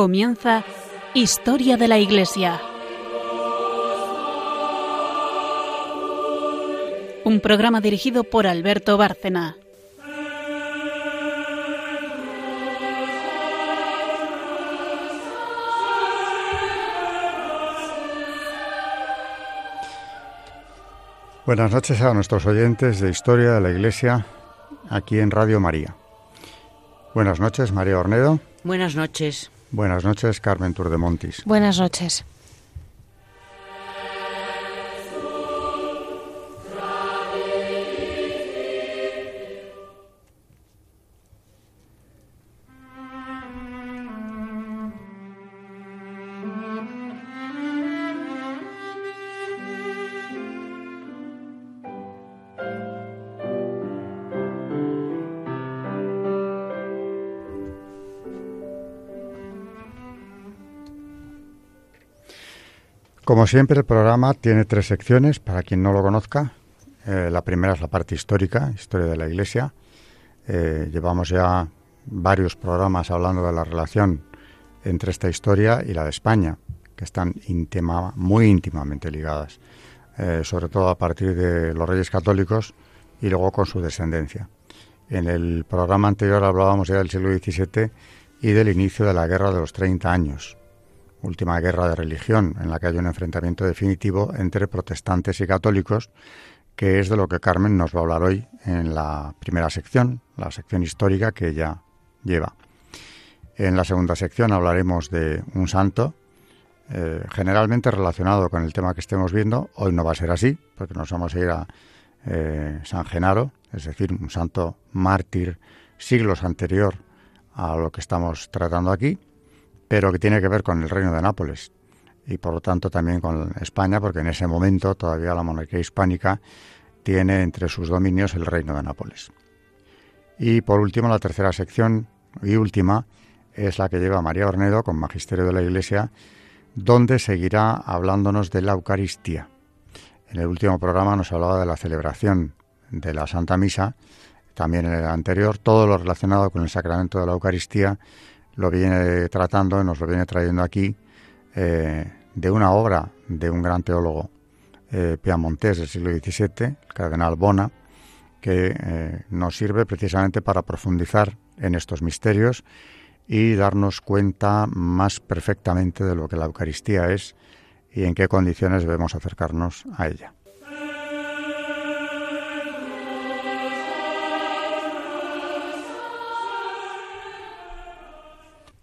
Comienza Historia de la Iglesia. Un programa dirigido por Alberto Bárcena. Buenas noches a nuestros oyentes de Historia de la Iglesia aquí en Radio María. Buenas noches, María Ornedo. Buenas noches. Buenas noches, Carmen Turdemontis. Buenas noches. Como siempre, el programa tiene tres secciones, para quien no lo conozca. Eh, la primera es la parte histórica, historia de la Iglesia. Eh, llevamos ya varios programas hablando de la relación entre esta historia y la de España, que están íntima, muy íntimamente ligadas, eh, sobre todo a partir de los reyes católicos y luego con su descendencia. En el programa anterior hablábamos ya del siglo XVII y del inicio de la Guerra de los 30 años, última guerra de religión, en la que hay un enfrentamiento definitivo entre protestantes y católicos, que es de lo que Carmen nos va a hablar hoy en la primera sección, la sección histórica que ella lleva. En la segunda sección hablaremos de un santo, eh, generalmente relacionado con el tema que estemos viendo. Hoy no va a ser así, porque nos vamos a ir a eh, San Genaro, es decir, un santo mártir siglos anterior a lo que estamos tratando aquí pero que tiene que ver con el reino de Nápoles y por lo tanto también con España, porque en ese momento todavía la monarquía hispánica tiene entre sus dominios el reino de Nápoles. Y por último, la tercera sección y última es la que lleva María Ornedo con Magisterio de la Iglesia, donde seguirá hablándonos de la Eucaristía. En el último programa nos hablaba de la celebración de la Santa Misa, también en el anterior, todo lo relacionado con el sacramento de la Eucaristía lo viene tratando, nos lo viene trayendo aquí, eh, de una obra de un gran teólogo eh, piamontés del siglo XVII, el cardenal Bona, que eh, nos sirve precisamente para profundizar en estos misterios y darnos cuenta más perfectamente de lo que la Eucaristía es y en qué condiciones debemos acercarnos a ella.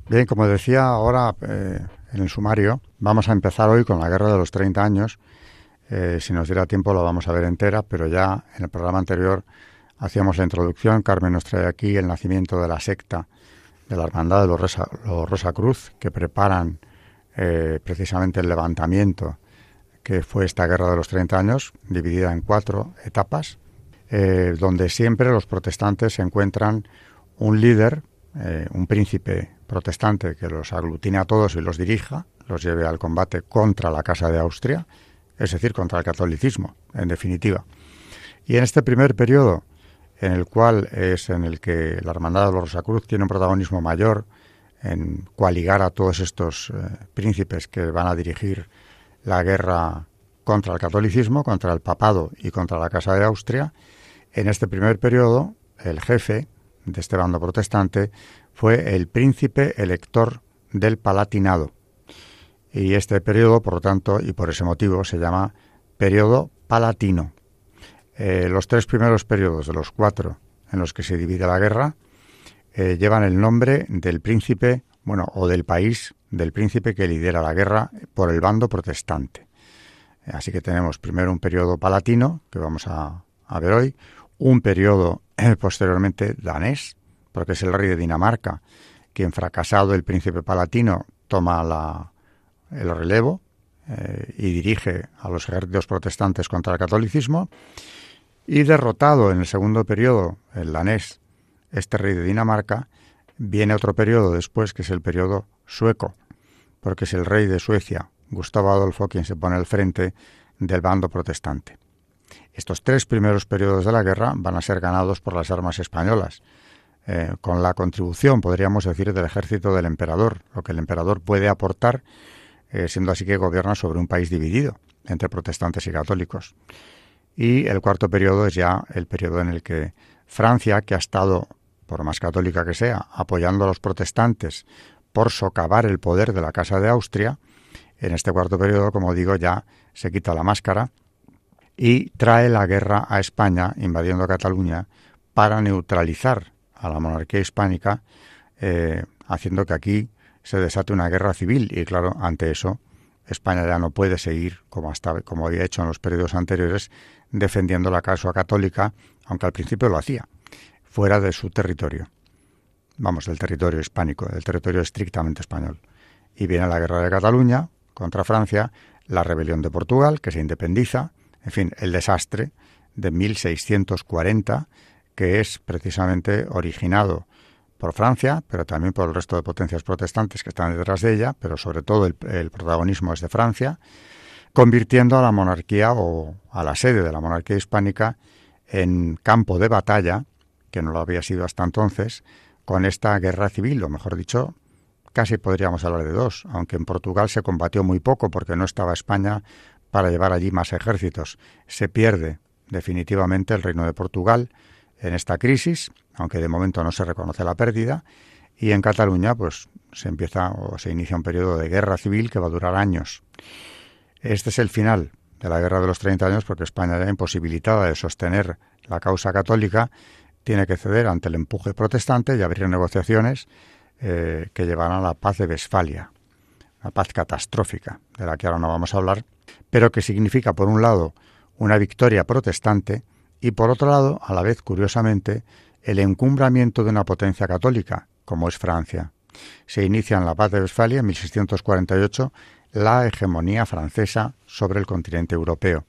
Bien, como decía ahora eh, en el sumario, vamos a empezar hoy con la Guerra de los 30 años. Eh, si nos diera tiempo lo vamos a ver entera, pero ya en el programa anterior hacíamos la introducción. Carmen nos trae aquí el nacimiento de la secta de la Hermandad de los Rosa, Cruz, que preparan eh, precisamente el levantamiento que fue esta Guerra de los 30 años, dividida en cuatro etapas, donde siempre los protestantes encuentran un líder, un príncipe protestante que los aglutine a todos y los dirija, los lleve al combate contra la Casa de Austria, es decir, contra el catolicismo, en definitiva. Y en este primer periodo, en el cual es en el que la Hermandad de los Rosacruz tiene un protagonismo mayor en coaligar a todos estos eh, príncipes que van a dirigir la guerra contra el catolicismo, contra el papado y contra la Casa de Austria, en este primer periodo el jefe de este bando protestante fue el príncipe elector del Palatinado. Y este periodo, por lo tanto, y por ese motivo, se llama periodo palatino. Eh, los tres primeros periodos de los cuatro en los que se divide la guerra eh, llevan el nombre del príncipe, bueno, o del país del príncipe que lidera la guerra por el bando protestante. Así que tenemos primero un periodo palatino, que vamos a, ver hoy, un periodo eh, posteriormente danés, porque es el rey de Dinamarca, quien fracasado el príncipe palatino toma el relevo eh, y dirige a los ejércitos protestantes contra el catolicismo, y derrotado en el segundo periodo, el danés, este rey de Dinamarca, viene otro periodo después, que es el periodo sueco, porque es el rey de Suecia, Gustavo Adolfo, quien se pone al frente del bando protestante. Estos tres primeros periodos de la guerra van a ser ganados por las armas españolas, eh, con la contribución, podríamos decir, del ejército del emperador, lo que el emperador puede aportar, eh, siendo así que gobierna sobre un país dividido entre protestantes y católicos. Y el cuarto periodo es ya el periodo en el que Francia, que ha estado, por más católica que sea, apoyando a los protestantes por socavar el poder de la Casa de Austria, en este cuarto periodo, como digo, ya se quita la máscara y trae la guerra a España, invadiendo Cataluña, para neutralizar a la monarquía hispánica, eh, haciendo que aquí se desate una guerra civil. Y claro, ante eso, España ya no puede seguir, como, como había hecho en los periodos anteriores, defendiendo la causa católica, aunque al principio lo hacía, fuera de su territorio. Vamos, del territorio hispánico, del territorio estrictamente español. Y viene la guerra de Cataluña contra Francia, la rebelión de Portugal, que se independiza, en fin, el desastre de 1640, que es precisamente originado por Francia, pero también por el resto de potencias protestantes que están detrás de ella, pero sobre todo el, protagonismo es de Francia, convirtiendo a la monarquía o a la sede de la monarquía hispánica en campo de batalla, que no lo había sido hasta entonces, con esta guerra civil, o mejor dicho, casi podríamos hablar de dos, aunque en Portugal se combatió muy poco porque no estaba España para llevar allí más ejércitos. Se pierde definitivamente el reino de Portugal en esta crisis, aunque de momento no se reconoce la pérdida, y en Cataluña pues se empieza o se inicia un periodo de guerra civil que va a durar años. Este es el final de la Guerra de los 30 años porque España ya imposibilitada de sostener la causa católica tiene que ceder ante el empuje protestante y abrir negociaciones eh, que llevarán a la paz de Westfalia, la paz catastrófica de la que ahora no vamos a hablar, pero que significa por un lado una victoria protestante y por otro lado, a la vez curiosamente, el encumbramiento de una potencia católica, como es Francia. Se inicia en la paz de Westfalia en 1648 la hegemonía francesa sobre el continente europeo.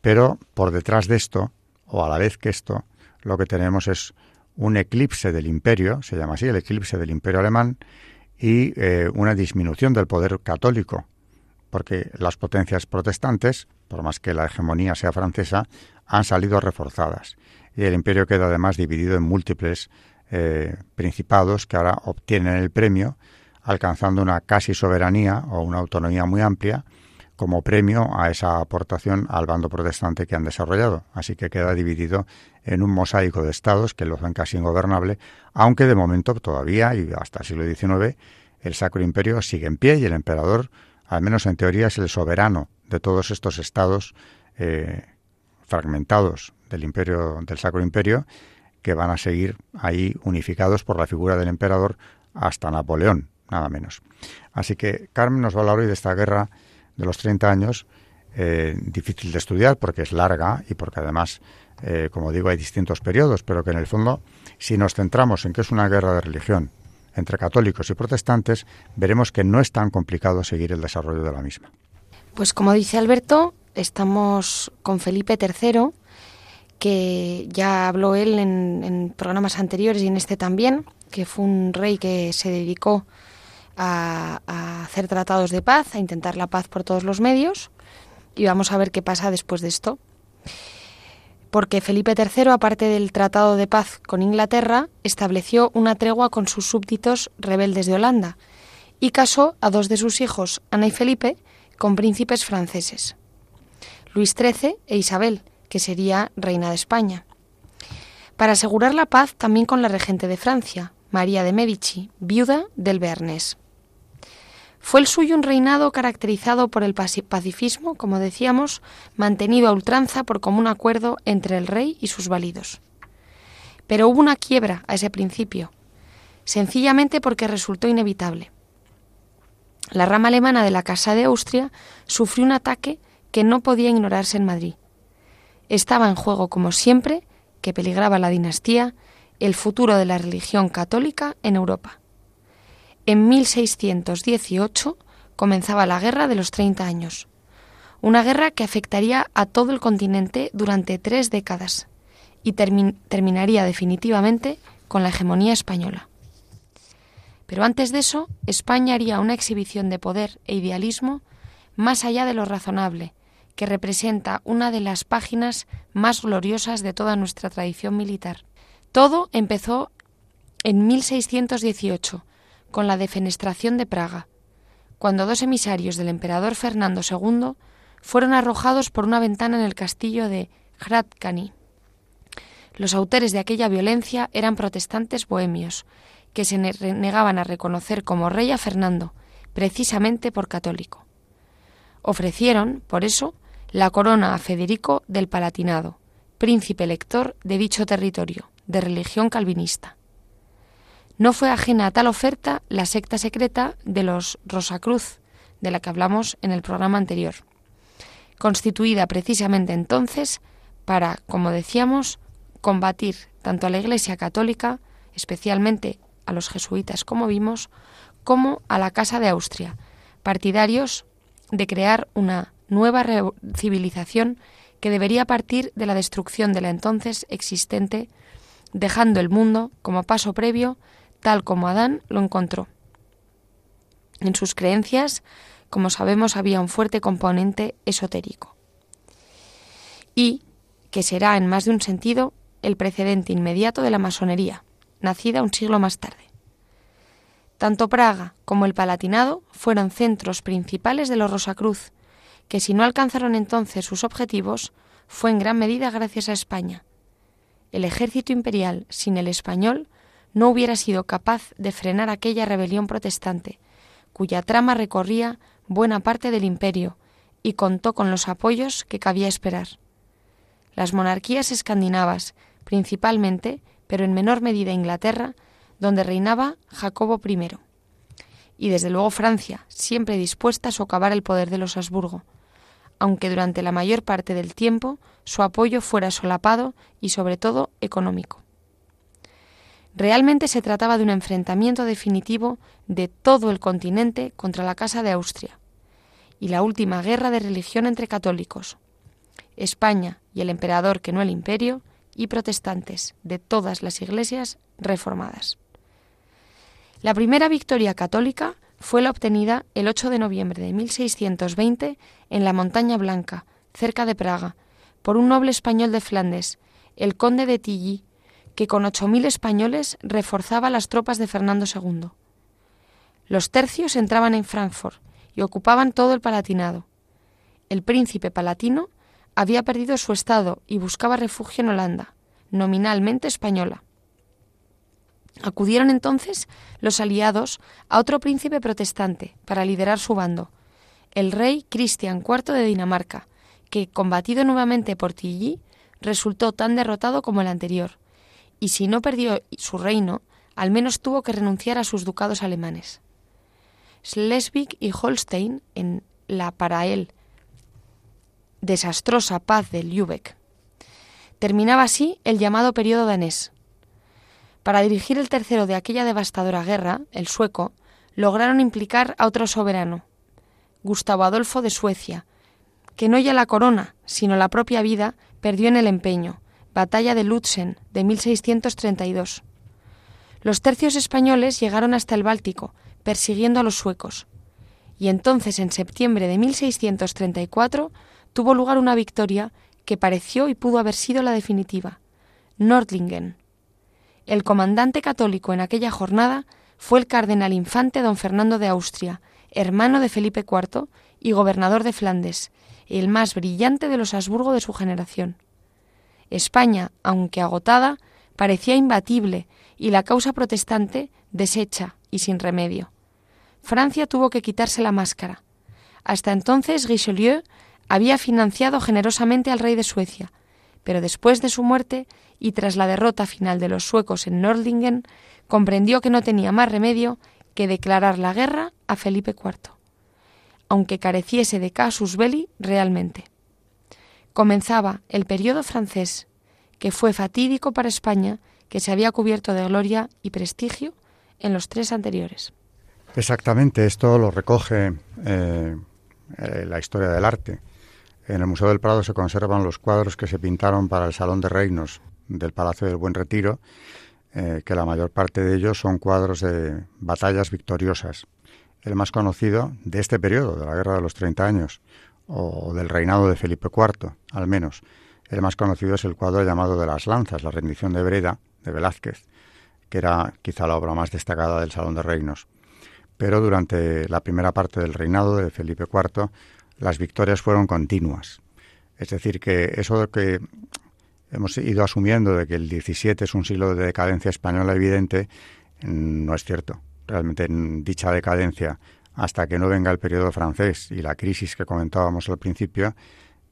Pero por detrás de esto, o a la vez que esto, lo que tenemos es un eclipse del imperio, se llama así, el eclipse del imperio alemán, y eh, una disminución del poder católico, porque las potencias protestantes, por más que la hegemonía sea francesa, han salido reforzadas y el imperio queda además dividido en múltiples eh, principados que ahora obtienen el premio, alcanzando una casi soberanía o una autonomía muy amplia como premio a esa aportación al bando protestante que han desarrollado. Así que queda dividido en un mosaico de estados que lo hacen casi ingobernable, aunque de momento todavía y hasta el siglo XIX el Sacro Imperio sigue en pie y el emperador, al menos en teoría, es el soberano de todos estos estados eh, fragmentados del imperio, del Sacro Imperio, que van a seguir ahí unificados por la figura del emperador hasta Napoleón, nada menos. Así que Carmen nos va a hablar hoy de esta guerra de los 30 años, eh, difícil de estudiar porque es larga y porque además, eh, como digo, hay distintos periodos, pero que en el fondo, si nos centramos en que es una guerra de religión entre católicos y protestantes, veremos que no es tan complicado seguir el desarrollo de la misma. Pues como dice Alberto, estamos con Felipe III, que ya habló él en, programas anteriores y en este también, que fue un rey que se dedicó a, hacer tratados de paz, a intentar la paz por todos los medios, y vamos a ver qué pasa después de esto. Porque Felipe III, aparte del tratado de paz con Inglaterra, estableció una tregua con sus súbditos rebeldes de Holanda y casó a dos de sus hijos, Ana y Felipe, con príncipes franceses. Luis XIII e Isabel, que sería reina de España. Para asegurar la paz también con la regente de Francia, María de Medici, viuda del Bearnés. Fue el suyo un reinado caracterizado por el pacifismo, como decíamos, mantenido a ultranza por común acuerdo entre el rey y sus válidos. Pero hubo una quiebra a ese principio, sencillamente porque resultó inevitable. La rama alemana de la Casa de Austria sufrió un ataque que no podía ignorarse en Madrid. Estaba en juego, como siempre, que peligraba la dinastía, el futuro de la religión católica en Europa. En 1618 comenzaba la Guerra de los Treinta Años, una guerra que afectaría a todo el continente durante tres décadas y terminaría definitivamente con la hegemonía española. Pero antes de eso, España haría una exhibición de poder e idealismo más allá de lo razonable, que representa una de las páginas más gloriosas de toda nuestra tradición militar. Todo empezó en 1618, con la defenestración de Praga, cuando dos emisarios del emperador Fernando II fueron arrojados por una ventana en el castillo de Hradkani. Los autores de aquella violencia eran protestantes bohemios, que se negaban a reconocer como rey a Fernando, precisamente por católico. Ofrecieron, por eso, la corona a Federico del Palatinado, príncipe elector de dicho territorio, de religión calvinista. No fue ajena a tal oferta la secta secreta de los Rosacruz, de la que hablamos en el programa anterior, constituida precisamente entonces para, como decíamos, combatir tanto a la Iglesia católica, especialmente a los jesuitas, como vimos, como a la Casa de Austria, partidarios de crear una nueva civilización que debería partir de la destrucción de la entonces existente, dejando el mundo como paso previo tal como Adán lo encontró. En sus creencias, como sabemos, había un fuerte componente esotérico. Y que será, en más de un sentido, el precedente inmediato de la masonería, nacida un siglo más tarde. Tanto Praga como el Palatinado fueron centros principales de los Rosacruz, que si no alcanzaron entonces sus objetivos, fue en gran medida gracias a España. El ejército imperial sin el español no hubiera sido capaz de frenar aquella rebelión protestante, cuya trama recorría buena parte del imperio y contó con los apoyos que cabía esperar. Las monarquías escandinavas, principalmente, pero en menor medida Inglaterra, donde reinaba Jacobo I. Y desde luego Francia, siempre dispuesta a socavar el poder de los Habsburgo, aunque durante la mayor parte del tiempo su apoyo fuera solapado y sobre todo económico. Realmente se trataba de un enfrentamiento definitivo de todo el continente contra la Casa de Austria y la última guerra de religión entre católicos, España y el emperador que no el imperio, y protestantes de todas las iglesias reformadas. La primera victoria católica fue la obtenida el 8 de noviembre de 1620 en la Montaña Blanca, cerca de Praga, por un noble español de Flandes, el conde de Tilly, que con ocho mil españoles reforzaba las tropas de Fernando II. Los tercios entraban en Frankfurt y ocupaban todo el Palatinado. El príncipe palatino había perdido su estado y buscaba refugio en Holanda, nominalmente española. Acudieron entonces los aliados a otro príncipe protestante para liderar su bando, el rey Cristian IV de Dinamarca, que, combatido nuevamente por Tilly, resultó tan derrotado como el anterior, y si no perdió su reino, al menos tuvo que renunciar a sus ducados alemanes. Schleswig y Holstein, en la para él desastrosa paz de Lübeck. Terminaba así el llamado periodo danés. Para dirigir el tercero de aquella devastadora guerra, el sueco, lograron implicar a otro soberano, Gustavo Adolfo de Suecia, que no ya la corona, sino la propia vida, perdió en el empeño, Batalla de Lutzen de 1632. Los tercios españoles llegaron hasta el Báltico, persiguiendo a los suecos. Y entonces, en septiembre de 1634, tuvo lugar una victoria que pareció y pudo haber sido la definitiva. Nordlingen. El comandante católico en aquella jornada fue el cardenal infante don Fernando de Austria, hermano de Felipe IV y gobernador de Flandes, el más brillante de los Habsburgo de su generación. España, aunque agotada, parecía imbatible y la causa protestante deshecha y sin remedio. Francia tuvo que quitarse la máscara. Hasta entonces Richelieu había financiado generosamente al rey de Suecia, pero después de su muerte y tras la derrota final de los suecos en Nordlingen, comprendió que no tenía más remedio que declarar la guerra a Felipe IV, aunque careciese de casus belli realmente comenzaba el periodo francés, que fue fatídico para España, que se había cubierto de gloria y prestigio en los tres anteriores. Exactamente, esto lo recoge eh, eh, la historia del arte. En el Museo del Prado se conservan los cuadros que se pintaron para el Salón de Reinos del Palacio del Buen Retiro, eh, que la mayor parte de ellos son cuadros de batallas victoriosas. El más conocido de este periodo, de la Guerra de los Treinta Años, o del reinado de Felipe IV, al menos. El más conocido es el cuadro llamado de las lanzas, la rendición de Breda, de Velázquez, que era quizá la obra más destacada del Salón de Reinos. Pero durante la primera parte del reinado de Felipe IV, las victorias fueron continuas. Es decir, que eso que hemos ido asumiendo de que el XVII es un siglo de decadencia española evidente, no es cierto. Realmente en dicha decadencia, hasta que no venga el periodo francés y la crisis que comentábamos al principio,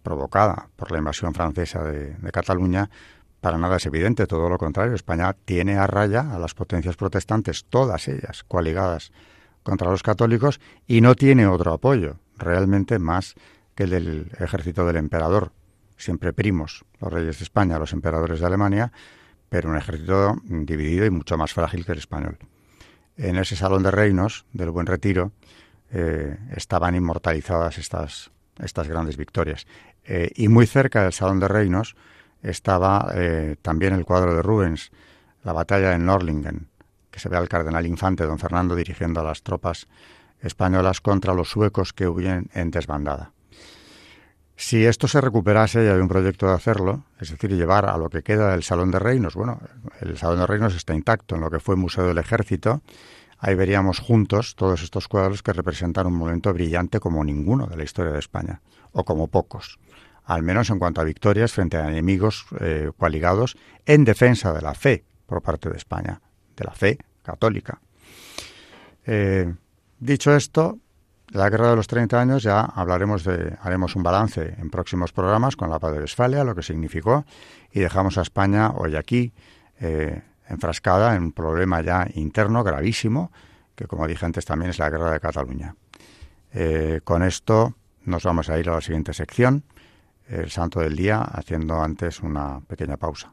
provocada por la invasión francesa de, Cataluña, para nada es evidente, todo lo contrario. España tiene a raya a las potencias protestantes, todas ellas coaligadas contra los católicos, y no tiene otro apoyo, realmente más que el del ejército del emperador, siempre primos, los reyes de España, los emperadores de Alemania, pero un ejército dividido y mucho más frágil que el español. En ese salón de reinos del Buen Retiro eh, estaban inmortalizadas estas, estas grandes victorias. Eh, y muy cerca del salón de reinos estaba eh, también el cuadro de Rubens, la batalla de Norlingen, que se ve al cardenal infante don Fernando dirigiendo a las tropas españolas contra los suecos que huyen en desbandada. Si esto se recuperase, y hay un proyecto de hacerlo, es decir, llevar a lo que queda del Salón de Reinos, bueno, el Salón de Reinos está intacto en lo que fue Museo del Ejército, ahí veríamos juntos todos estos cuadros que representan un momento brillante como ninguno de la historia de España, o como pocos, al menos en cuanto a victorias frente a enemigos eh, coaligados en defensa de la fe por parte de España, de la fe católica. Eh, dicho esto, la guerra de los 30 años ya hablaremos de, haremos un balance en próximos programas con la paz de Westfalia, lo que significó, y dejamos a España hoy aquí eh, enfrascada en un problema ya interno gravísimo, que como dije antes también es la guerra de Cataluña. Eh, con esto nos vamos a ir a la siguiente sección, el santo del día, haciendo antes una pequeña pausa.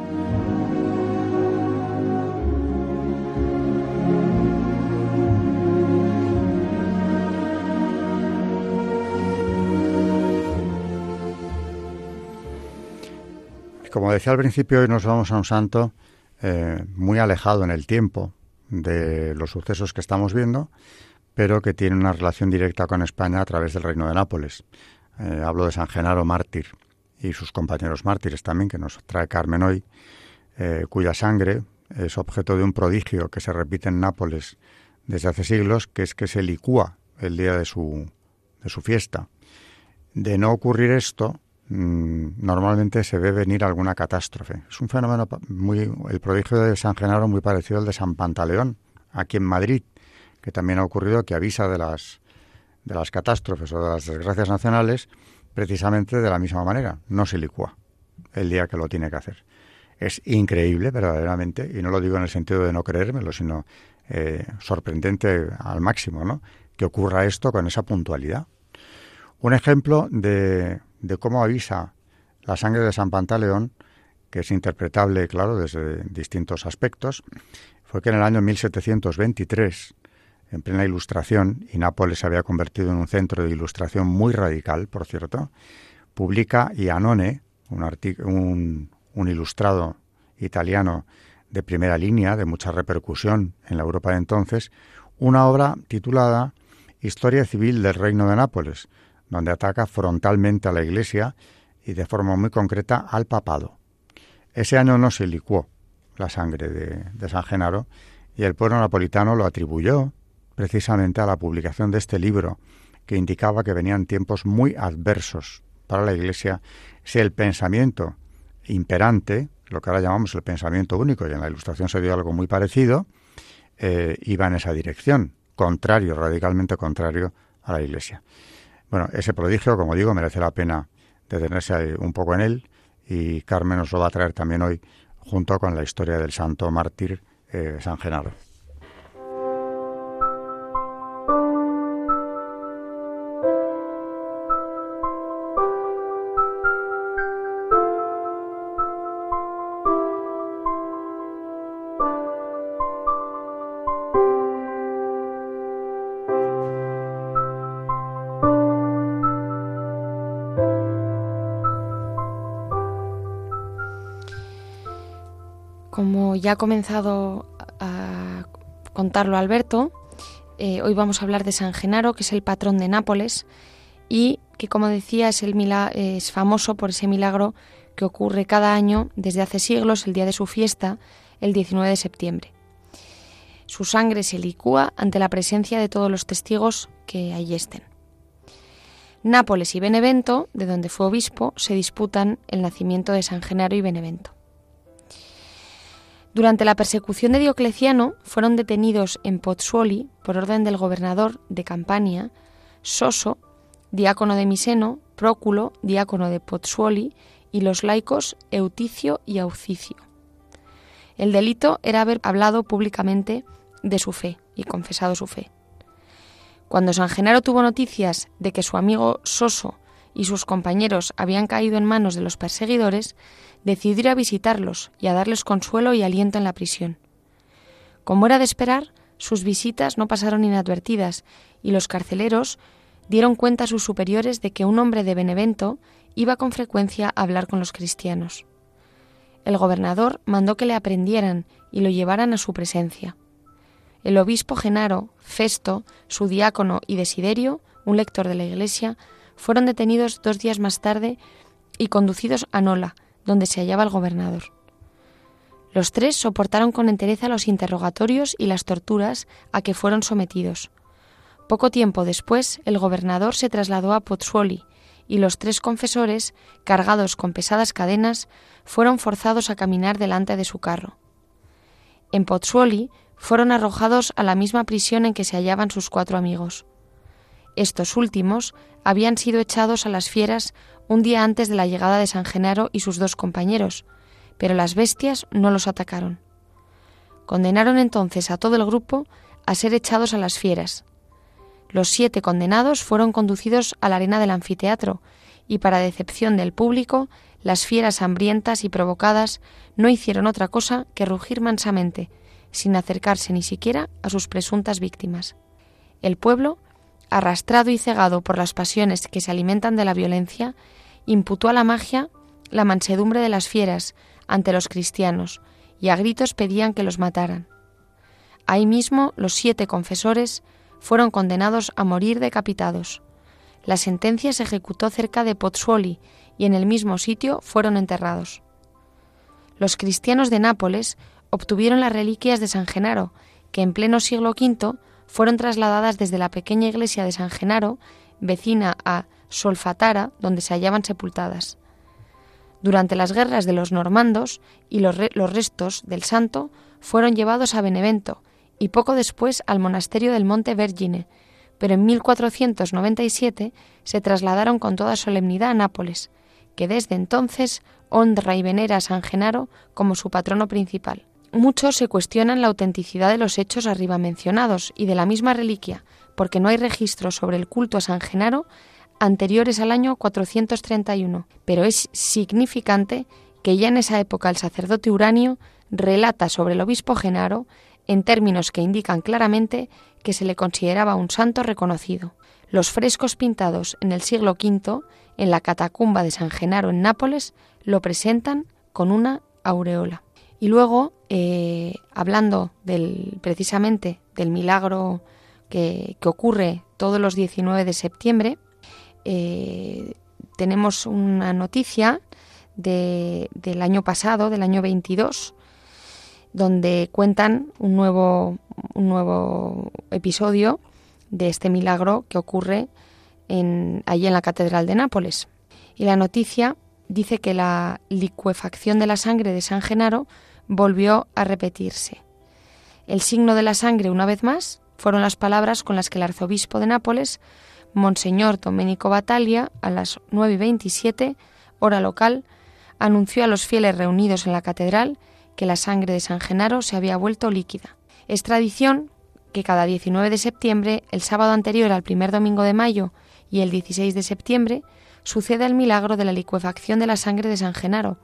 Decía al principio, hoy nos vamos a un santo eh, muy alejado en el tiempo de los sucesos que estamos viendo, pero que tiene una relación directa con España a través del Reino de Nápoles. Eh, hablo de San Genaro mártir y sus compañeros mártires también, que nos trae Carmen hoy, eh, cuya sangre es objeto de un prodigio que se repite en Nápoles desde hace siglos, que es que se licúa el día de su, de su fiesta. De no ocurrir esto, normalmente se ve venir alguna catástrofe. Es un fenómeno muy, el prodigio de San Genaro muy parecido al de San Pantaleón, aquí en Madrid, que también ha ocurrido que avisa de las, de las catástrofes o de las desgracias nacionales precisamente de la misma manera, no se licúa el día que lo tiene que hacer. Es increíble, verdaderamente, y no lo digo en el sentido de no creérmelo, sino eh, sorprendente al máximo, ¿no? Que ocurra esto con esa puntualidad. Un ejemplo de de cómo avisa la sangre de San Pantaleón, que es interpretable, claro, desde distintos aspectos, fue que en el año 1723 en plena ilustración, y Nápoles se había convertido en un centro de ilustración muy radical, por cierto, publica Iannone, un, un ilustrado italiano de primera línea, de mucha repercusión en la Europa de entonces, una obra titulada Historia civil del Reino de Nápoles, donde ataca frontalmente a la Iglesia y de forma muy concreta al papado. Ese año no se licuó la sangre de, San Genaro y el pueblo napolitano lo atribuyó precisamente a la publicación de este libro que indicaba que venían tiempos muy adversos para la Iglesia si el pensamiento imperante, lo que ahora llamamos el pensamiento único, y en la ilustración se dio algo muy parecido, eh, iba en esa dirección, contrario, radicalmente contrario a la Iglesia. Bueno, ese prodigio, como digo, merece la pena detenerse un poco en él y Carmen nos lo va a traer también hoy junto con la historia del santo mártir eh, San Genaro. Ha comenzado a contarlo Alberto, eh, hoy vamos a hablar de San Genaro, que es el patrón de Nápoles y que, como decía, es, es famoso por ese milagro que ocurre cada año desde hace siglos, el día de su fiesta, el 19 de septiembre. Su sangre se licúa ante la presencia de todos los testigos que allí estén. Nápoles y Benevento, de donde fue obispo, se disputan el nacimiento de San Genaro y Benevento. Durante la persecución de Diocleciano fueron detenidos en Pozzuoli, por orden del gobernador de Campania, Soso, diácono de Miseno, Próculo, diácono de Pozzuoli, y los laicos Euticio y Aucicio. El delito era haber hablado públicamente de su fe y confesado su fe. Cuando San Genaro tuvo noticias de que su amigo Soso y sus compañeros habían caído en manos de los perseguidores, decidió a visitarlos y a darles consuelo y aliento en la prisión. Como era de esperar, sus visitas no pasaron inadvertidas y los carceleros dieron cuenta a sus superiores de que un hombre de Benevento iba con frecuencia a hablar con los cristianos. El gobernador mandó que le aprendieran y lo llevaran a su presencia. El obispo Genaro, Festo, su diácono y Desiderio, un lector de la iglesia, fueron detenidos dos días más tarde y conducidos a Nola, donde se hallaba el gobernador. Los tres soportaron con entereza los interrogatorios y las torturas a que fueron sometidos. Poco tiempo después, el gobernador se trasladó a Pozzuoli y los tres confesores, cargados con pesadas cadenas, fueron forzados a caminar delante de su carro. En Pozzuoli fueron arrojados a la misma prisión en que se hallaban sus cuatro amigos. Estos últimos habían sido echados a las fieras un día antes de la llegada de San Genaro y sus dos compañeros, pero las bestias no los atacaron. Condenaron entonces a todo el grupo a ser echados a las fieras. Los siete condenados fueron conducidos a la arena del anfiteatro, y para decepción del público, las fieras hambrientas y provocadas no hicieron otra cosa que rugir mansamente, sin acercarse ni siquiera a sus presuntas víctimas. El pueblo arrastrado y cegado por las pasiones que se alimentan de la violencia, imputó a la magia la mansedumbre de las fieras ante los cristianos y a gritos pedían que los mataran. Ahí mismo los siete confesores fueron condenados a morir decapitados. La sentencia se ejecutó cerca de Pozzuoli y en el mismo sitio fueron enterrados. Los cristianos de Nápoles obtuvieron las reliquias de San Genaro, que en pleno siglo V fueron trasladadas desde la pequeña iglesia de San Genaro, vecina a Solfatara, donde se hallaban sepultadas. Durante las guerras de los normandos y los, los restos del santo fueron llevados a Benevento y poco después al monasterio del Monte Vergine, pero en 1497 se trasladaron con toda solemnidad a Nápoles, que desde entonces honra y venera a San Genaro como su patrono principal. Muchos se cuestionan la autenticidad de los hechos arriba mencionados y de la misma reliquia, porque no hay registros sobre el culto a San Genaro anteriores al año 431, pero es significante que ya en esa época el sacerdote Uranio relata sobre el obispo Genaro en términos que indican claramente que se le consideraba un santo reconocido. Los frescos pintados en el siglo V en la catacumba de San Genaro en Nápoles lo presentan con una aureola. Y luego, eh, hablando del, precisamente del milagro que, ocurre todos los 19 de septiembre, eh, tenemos una noticia del año pasado, del año 22, donde cuentan un nuevo, un nuevo episodio de este milagro que ocurre en, allí en la Catedral de Nápoles. Y la noticia dice que la licuefacción de la sangre de San Genaro volvió a repetirse. El signo de la sangre, una vez más, fueron las palabras con las que el arzobispo de Nápoles, Monseñor Domenico Battaglia, a las 9 y 27, hora local, anunció a los fieles reunidos en la catedral que la sangre de San Genaro se había vuelto líquida. Es tradición que cada 19 de septiembre, el sábado anterior al primer domingo de mayo y el 16 de septiembre, suceda el milagro de la licuefacción de la sangre de San Genaro,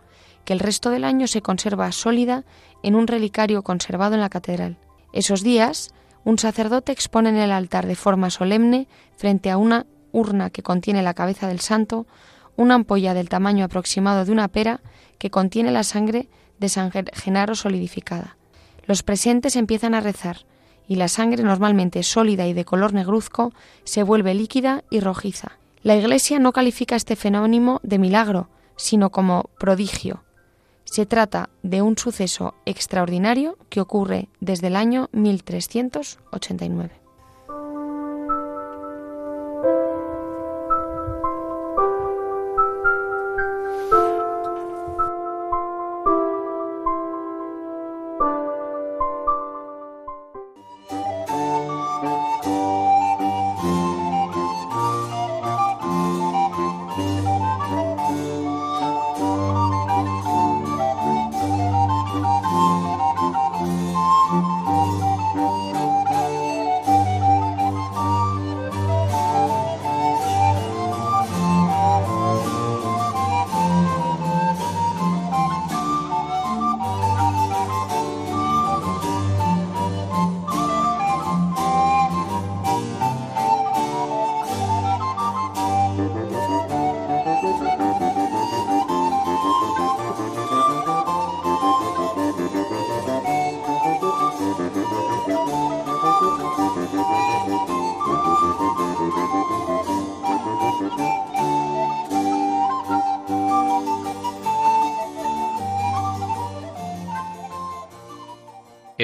que el resto del año se conserva sólida en un relicario conservado en la catedral. Esos días, un sacerdote expone en el altar de forma solemne, frente a una urna que contiene la cabeza del santo, una ampolla del tamaño aproximado de una pera que contiene la sangre de San Genaro solidificada. Los presentes empiezan a rezar y la sangre normalmente sólida y de color negruzco se vuelve líquida y rojiza. La Iglesia no califica este fenómeno de milagro, sino como prodigio. Se trata de un suceso extraordinario que ocurre desde el año 1389.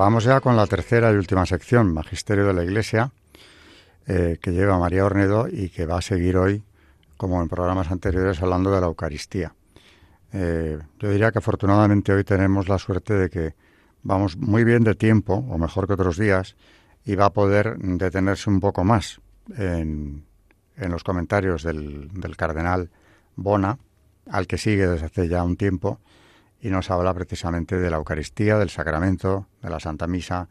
Vamos ya con la tercera y última sección, Magisterio de la Iglesia, eh, que lleva María Ornedo y que va a seguir hoy, como en programas anteriores, hablando de la Eucaristía. Eh, yo diría que afortunadamente hoy tenemos la suerte de que vamos muy bien de tiempo, o mejor que otros días, y va a poder detenerse un poco más en, los comentarios del, del cardenal Bona, al que sigue desde hace ya un tiempo, y nos habla precisamente de la Eucaristía, del sacramento, de la Santa Misa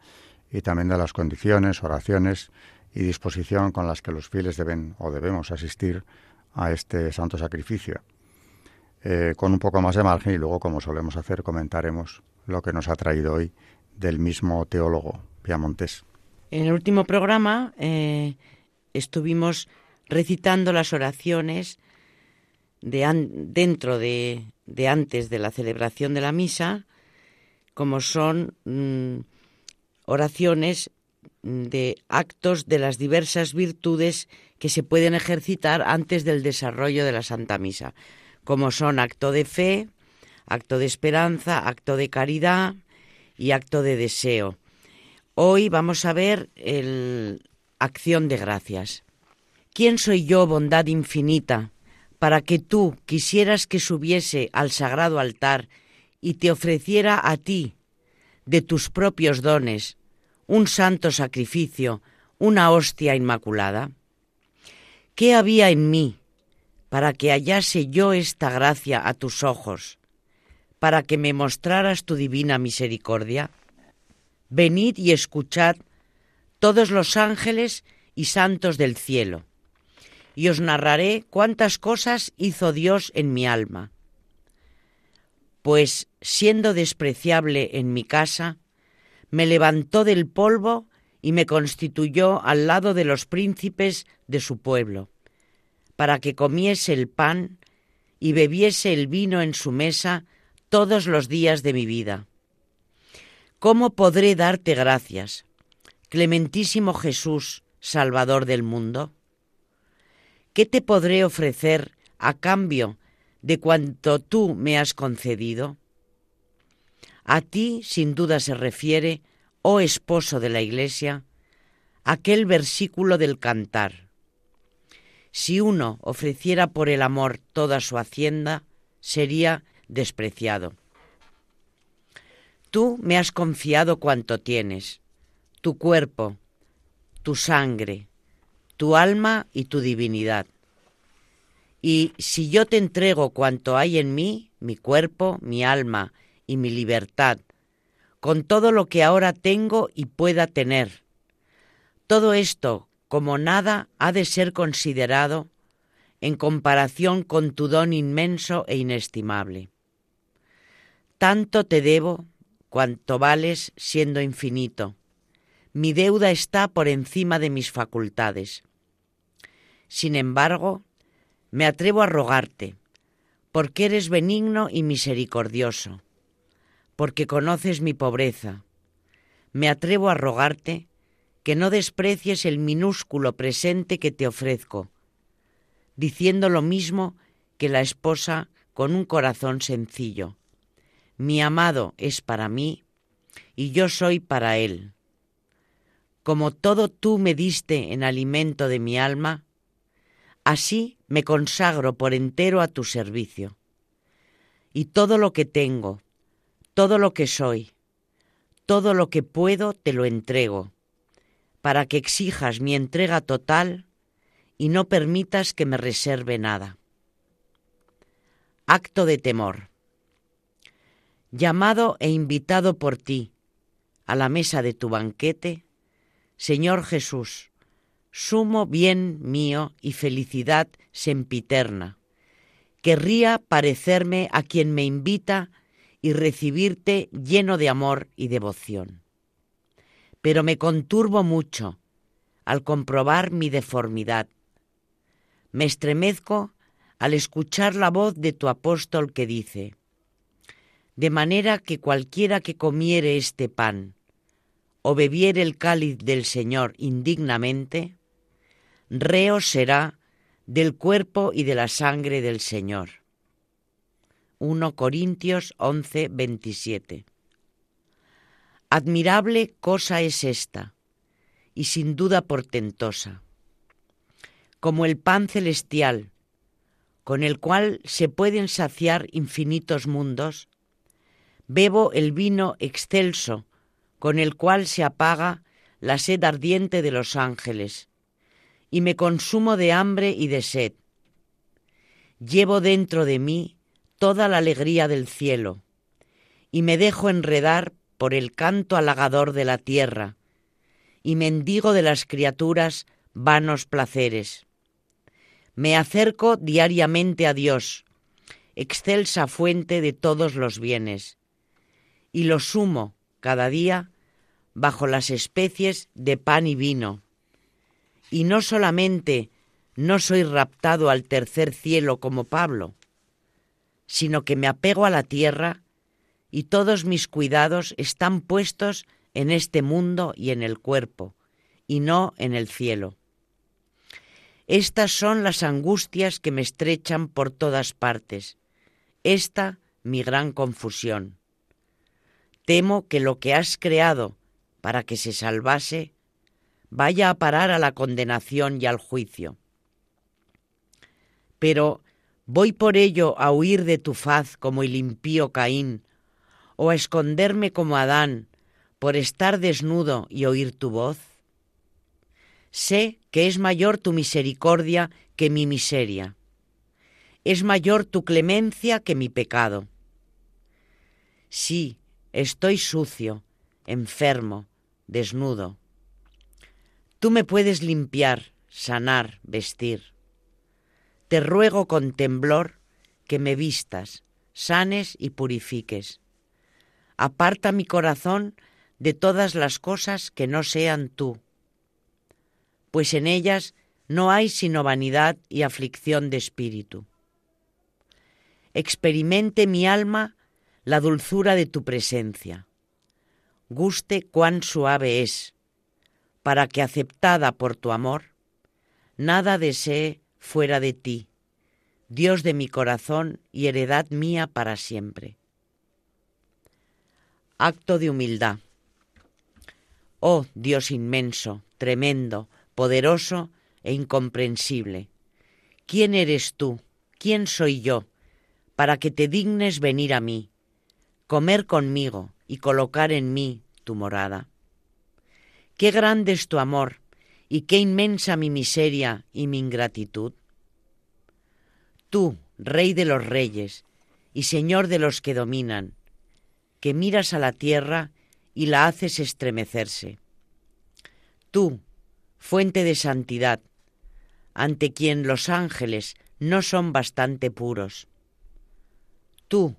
y también de las condiciones, oraciones y disposición con las que los fieles deben o debemos asistir a este santo sacrificio. Eh, con un poco más de margen y luego, como solemos hacer, comentaremos lo que nos ha traído hoy del mismo teólogo Piamontés. En el último programa eh, estuvimos recitando las oraciones de dentro de, de antes de la celebración de la misa, como son mm, oraciones de actos de las diversas virtudes que se pueden ejercitar antes del desarrollo de la Santa Misa, como son acto de fe, acto de esperanza, acto de caridad y acto de deseo. Hoy vamos a ver el acción de gracias. ¿Quién soy yo, bondad infinita? Para que tú quisieras que subiese al sagrado altar y te ofreciera a ti, de tus propios dones, un santo sacrificio, una hostia inmaculada? ¿Qué había en mí para que hallase yo esta gracia a tus ojos, para que me mostraras tu divina misericordia? Venid y escuchad todos los ángeles y santos del cielo, y os narraré cuántas cosas hizo Dios en mi alma. Pues, siendo despreciable en mi casa, me levantó del polvo y me constituyó al lado de los príncipes de su pueblo, para que comiese el pan y bebiese el vino en su mesa todos los días de mi vida. ¿Cómo podré darte gracias, clementísimo Jesús, Salvador del mundo? ¿Qué te podré ofrecer a cambio de cuanto tú me has concedido? A ti sin duda se refiere, oh esposo de la Iglesia, aquel versículo del cantar. Si uno ofreciera por el amor toda su hacienda, sería despreciado. Tú me has confiado cuanto tienes, tu cuerpo, tu sangre, tu alma y tu divinidad. Y si yo te entrego cuanto hay en mí, mi cuerpo, mi alma y mi libertad, con todo lo que ahora tengo y pueda tener, todo esto como nada ha de ser considerado en comparación con tu don inmenso e inestimable. Tanto te debo cuanto vales siendo infinito. Mi deuda está por encima de mis facultades. Sin embargo, me atrevo a rogarte, porque eres benigno y misericordioso, porque conoces mi pobreza. Me atrevo a rogarte que no desprecies el minúsculo presente que te ofrezco, diciendo lo mismo que la esposa con un corazón sencillo. Mi amado es para mí y yo soy para él. Como todo tú me diste en alimento de mi alma, Así me consagro por entero a tu servicio. Y todo lo que tengo, todo lo que soy, todo lo que puedo te lo entrego, para que exijas mi entrega total y no permitas que me reserve nada. Acto de temor. Llamado e invitado por ti a la mesa de tu banquete, Señor Jesús, sumo bien mío y felicidad sempiterna. Querría parecerme a quien me invita y recibirte lleno de amor y devoción. Pero me conturbo mucho al comprobar mi deformidad. Me estremezco al escuchar la voz de tu apóstol que dice, de manera que cualquiera que comiere este pan o bebiere el cáliz del Señor indignamente, reo será del cuerpo y de la sangre del Señor. 1 Corintios 11, 27. Admirable cosa es esta, y sin duda portentosa, como el pan celestial, con el cual se pueden saciar infinitos mundos, bebo el vino excelso, con el cual se apaga la sed ardiente de los ángeles, y me consumo de hambre y de sed. Llevo dentro de mí toda la alegría del cielo, y me dejo enredar por el canto halagador de la tierra, y mendigo de las criaturas vanos placeres. Me acerco diariamente a Dios, excelsa fuente de todos los bienes, y lo sumo cada día bajo las especies de pan y vino y no solamente no soy raptado al tercer cielo como Pablo, sino que me apego a la tierra y todos mis cuidados están puestos en este mundo y en el cuerpo, y no en el cielo. Estas son las angustias que me estrechan por todas partes, esta mi gran confusión. Temo que lo que has creado para que se salvase vaya a parar a la condenación y al juicio. Pero voy por ello a huir de tu faz como el impío Caín, o a esconderme como Adán, por estar desnudo y oír tu voz? Sé que es mayor tu misericordia que mi miseria. Es mayor tu clemencia que mi pecado. Sí, estoy sucio, enfermo, desnudo. Tú me puedes limpiar, sanar, vestir. Te ruego con temblor que me vistas, sanes y purifiques. Aparta mi corazón de todas las cosas que no sean tú, pues en ellas no hay sino vanidad y aflicción de espíritu. Experimente mi alma la dulzura de tu presencia. Guste cuán suave es, para que aceptada por tu amor, nada desee fuera de ti, Dios de mi corazón y heredad mía para siempre. Acto de humildad. Oh Dios inmenso, tremendo, poderoso e incomprensible, ¿quién eres tú? ¿Quién soy yo? para que te dignes venir a mí, comer conmigo y colocar en mí tu morada. Qué grande es tu amor y qué inmensa mi miseria y mi ingratitud. Tú, Rey de los reyes y Señor de los que dominan, que miras a la tierra y la haces estremecerse. Tú, fuente de santidad, ante quien los ángeles no son bastante puros tú,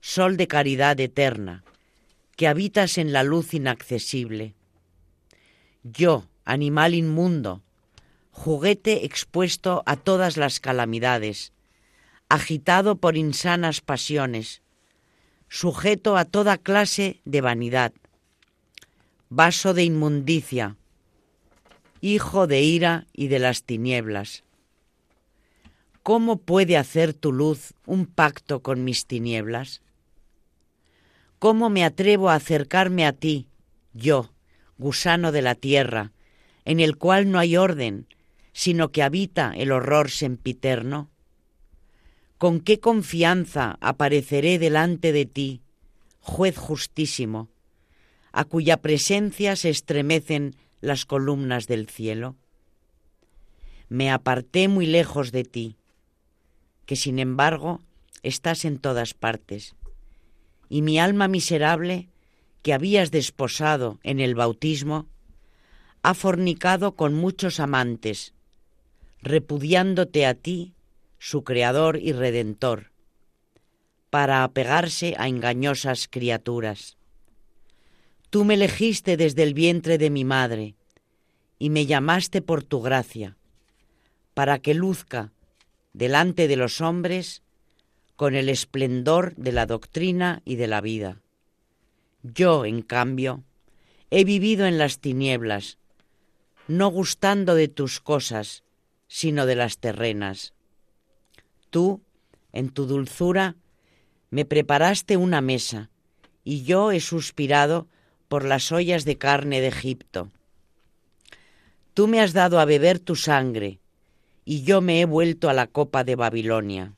sol de caridad eterna, que habitas en la luz inaccesible. Yo, animal inmundo, juguete expuesto a todas las calamidades, agitado por insanas pasiones, sujeto a toda clase de vanidad, vaso de inmundicia, hijo de ira y de las tinieblas. ¿Cómo puede hacer tu luz un pacto con mis tinieblas? ¿Cómo me atrevo a acercarme a ti, yo, gusano de la tierra, en el cual no hay orden, sino que habita el horror sempiterno? ¿Con qué confianza apareceré delante de ti, juez justísimo, a cuya presencia se estremecen las columnas del cielo? Me aparté muy lejos de ti, que sin embargo estás en todas partes. Y mi alma miserable, que habías desposado en el bautismo, ha fornicado con muchos amantes, repudiándote a ti, su Creador y Redentor, para apegarse a engañosas criaturas. Tú me elegiste desde el vientre de mi madre, y me llamaste por tu gracia, para que luzca delante de los hombres con el esplendor de la doctrina y de la vida. Yo, en cambio, he vivido en las tinieblas, no gustando de tus cosas, sino de las terrenas. Tú, en tu dulzura, me preparaste una mesa, y yo he suspirado por las ollas de carne de Egipto. Tú me has dado a beber tu sangre, y yo me he vuelto a la copa de Babilonia.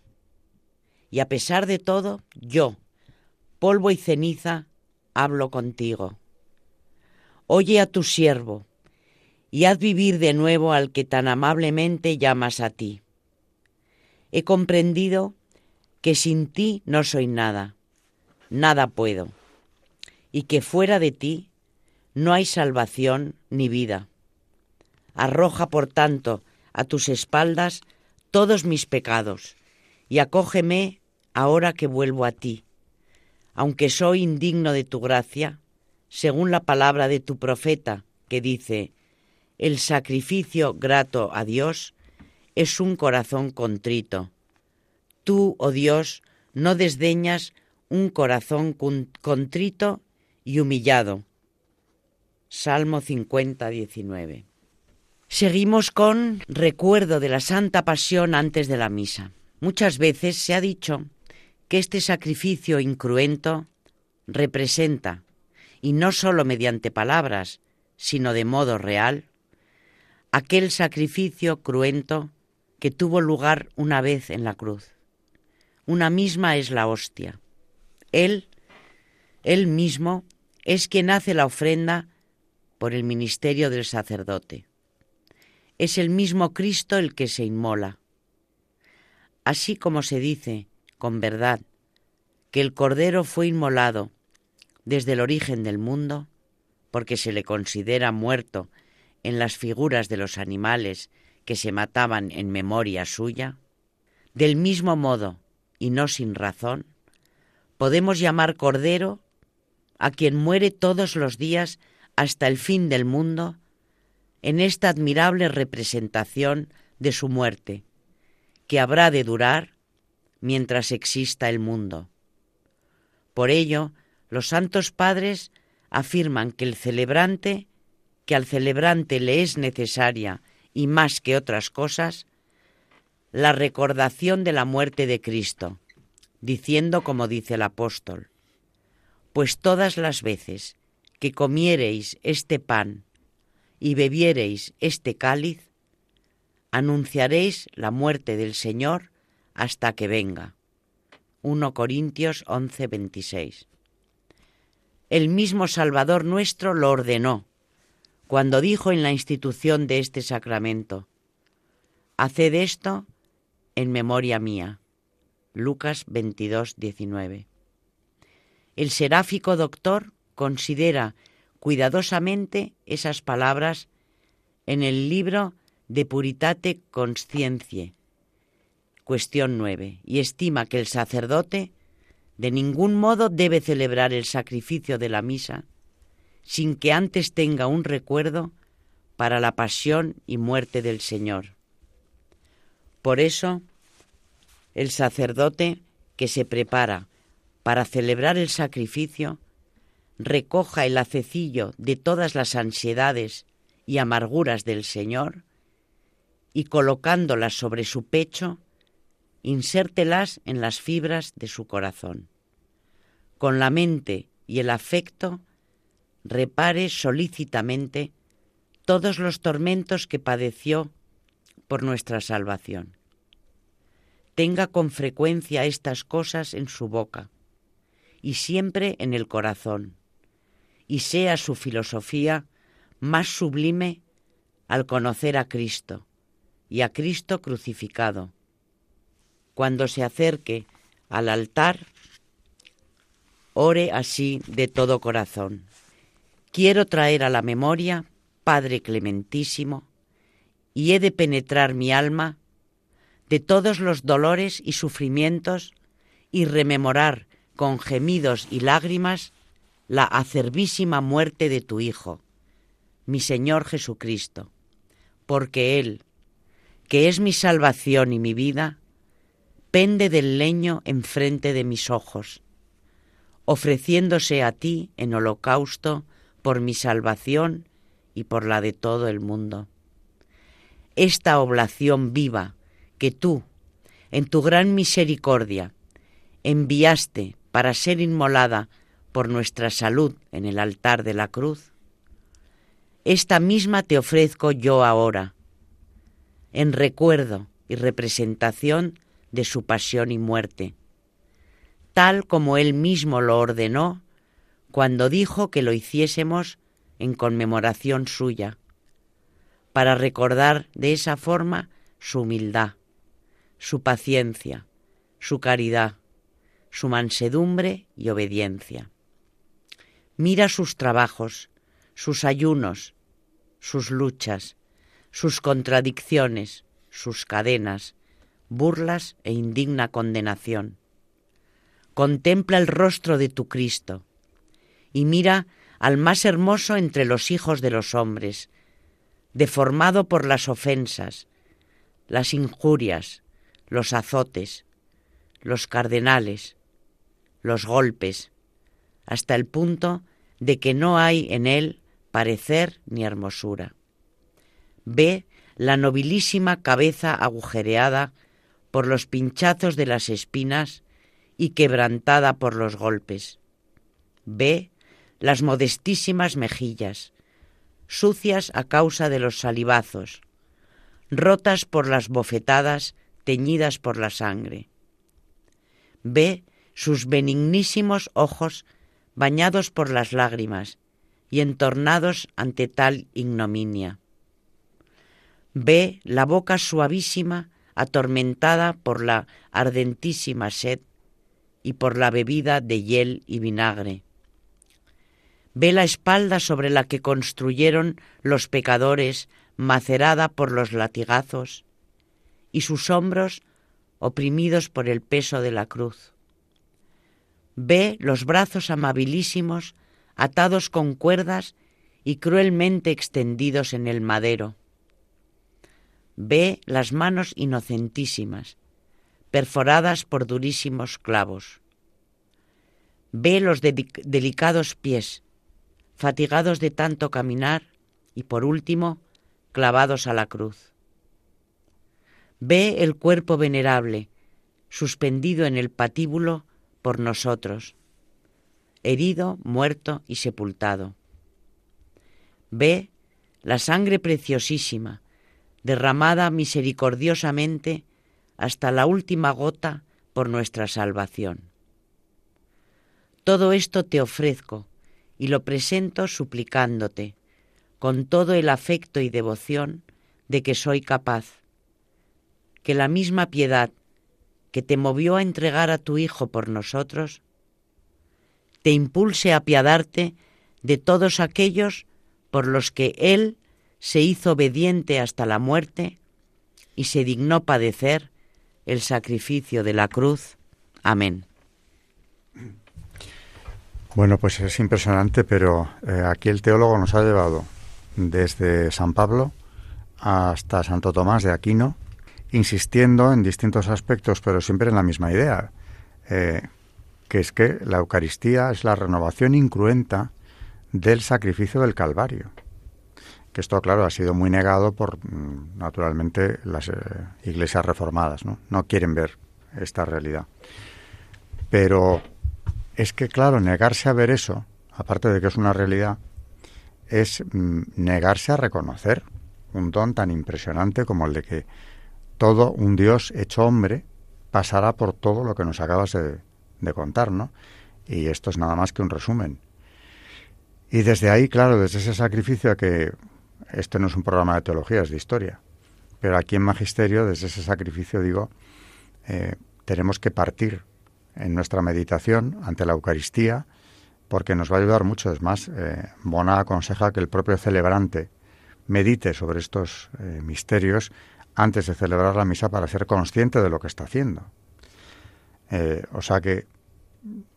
Y a pesar de todo, yo, polvo y ceniza, hablo contigo. Oye a tu siervo, y haz vivir de nuevo al que tan amablemente llamas a ti. He comprendido que sin ti no soy nada, nada puedo, y que fuera de ti no hay salvación ni vida. Arroja, por tanto, a tus espaldas todos mis pecados, y acógeme ahora que vuelvo a ti. Aunque soy indigno de tu gracia, según la palabra de tu profeta, que dice, el sacrificio grato a Dios es un corazón contrito. Tú, oh Dios, no desdeñas un corazón contrito y humillado. Salmo 50, 19. Seguimos con recuerdo de la Santa Pasión antes de la misa. Muchas veces se ha dicho que este sacrificio incruento representa, y no sólo mediante palabras, sino de modo real, aquel sacrificio cruento que tuvo lugar una vez en la cruz. Una misma es la hostia. Él, él mismo, es quien hace la ofrenda por el ministerio del sacerdote. Es el mismo Cristo el que se inmola. Así como se dice, con verdad, que el Cordero fue inmolado desde el origen del mundo, porque se le considera muerto en las figuras de los animales que se mataban en memoria suya, del mismo modo, y no sin razón, podemos llamar Cordero a quien muere todos los días hasta el fin del mundo, en esta admirable representación de su muerte, que habrá de durar mientras exista el mundo. Por ello, los santos padres afirman que el celebrante, que al celebrante le es necesaria y más que otras cosas, la recordación de la muerte de Cristo, diciendo como dice el apóstol, pues todas las veces que comiereis este pan y bebiereis este cáliz, anunciaréis la muerte del Señor hasta que venga. 1 Corintios 11, 26. El mismo Salvador nuestro lo ordenó cuando dijo en la institución de este sacramento, Haced esto en memoria mía. Lucas 22, 19. El seráfico doctor considera cuidadosamente esas palabras en el libro de Puritate Consciencie, cuestión 9, y estima que el sacerdote de ningún modo debe celebrar el sacrificio de la misa sin que antes tenga un recuerdo para la pasión y muerte del Señor. Por eso, el sacerdote que se prepara para celebrar el sacrificio recoja el acecillo de todas las ansiedades y amarguras del Señor y colocándolas sobre su pecho, insértelas en las fibras de su corazón. Con la mente y el afecto, repare solícitamente todos los tormentos que padeció por nuestra salvación. Tenga con frecuencia estas cosas en su boca y siempre en el corazón, y sea su filosofía más sublime al conocer a Cristo y a Cristo crucificado, cuando se acerque al altar, ore así de todo corazón. Quiero traer a la memoria, Padre Clementísimo, y he de penetrar mi alma de todos los dolores y sufrimientos y rememorar con gemidos y lágrimas la acervísima muerte de tu Hijo, mi Señor Jesucristo, porque Él, que es mi salvación y mi vida, del leño enfrente de mis ojos, ofreciéndose a ti en holocausto por mi salvación y por la de todo el mundo. Esta oblación viva que tú, en tu gran misericordia, enviaste para ser inmolada por nuestra salud en el altar de la cruz, esta misma te ofrezco yo ahora, en recuerdo y representación de su pasión y muerte, tal como él mismo lo ordenó cuando dijo que lo hiciésemos en conmemoración suya, para recordar de esa forma su humildad, su paciencia, su caridad, su mansedumbre y obediencia. Mira sus trabajos, sus ayunos, sus luchas, sus contradicciones, sus cadenas, burlas e indigna condenación. Contempla el rostro de tu Cristo y mira al más hermoso entre los hijos de los hombres, deformado por las ofensas, las injurias, los azotes, los cardenales, los golpes, hasta el punto de que no hay en él parecer ni hermosura. Ve la nobilísima cabeza agujereada por los pinchazos de las espinas y quebrantada por los golpes. Ve las modestísimas mejillas, sucias a causa de los salivazos, rotas por las bofetadas teñidas por la sangre. Ve sus benignísimos ojos bañados por las lágrimas y entornados ante tal ignominia. Ve la boca suavísima atormentada por la ardentísima sed y por la bebida de hiel y vinagre. Ve la espalda sobre la que construyeron los pecadores macerada por los latigazos y sus hombros oprimidos por el peso de la cruz. Ve los brazos amabilísimos atados con cuerdas y cruelmente extendidos en el madero. Ve las manos inocentísimas, perforadas por durísimos clavos. Ve los delicados pies, fatigados de tanto caminar y por último, clavados a la cruz. Ve el cuerpo venerable, suspendido en el patíbulo por nosotros, herido, muerto y sepultado. Ve la sangre preciosísima, derramada misericordiosamente hasta la última gota por nuestra salvación. Todo esto te ofrezco y lo presento suplicándote, con todo el afecto y devoción de que soy capaz, que la misma piedad que te movió a entregar a tu Hijo por nosotros, te impulse a apiadarte de todos aquellos por los que Él se hizo obediente hasta la muerte y se dignó padecer el sacrificio de la cruz. Amén. Bueno, pues es impresionante, pero eh, aquí el teólogo nos ha llevado desde San Pablo hasta Santo Tomás de Aquino, insistiendo en distintos aspectos, pero siempre en la misma idea, eh, que es que la Eucaristía es la renovación incruenta del sacrificio del Calvario. Esto, claro, ha sido muy negado por, mm, naturalmente, las eh, iglesias reformadas, ¿no? No quieren ver esta realidad. Pero es que, claro, negarse a ver eso, aparte de que es una realidad, es mm, negarse a reconocer un don tan impresionante como el de que todo un Dios hecho hombre pasará por todo lo que nos acabas de, de contar, ¿no? Y esto es nada más que un resumen. Y desde ahí, claro, desde ese sacrificio que este no es un programa de teología, es de historia, pero aquí en Magisterio, desde ese sacrificio, digo, eh, tenemos que partir en nuestra meditación ante la Eucaristía, porque nos va a ayudar mucho. Es más, eh, Bona aconseja que el propio celebrante medite sobre estos eh, misterios antes de celebrar la misa para ser consciente de lo que está haciendo. Eh, o sea que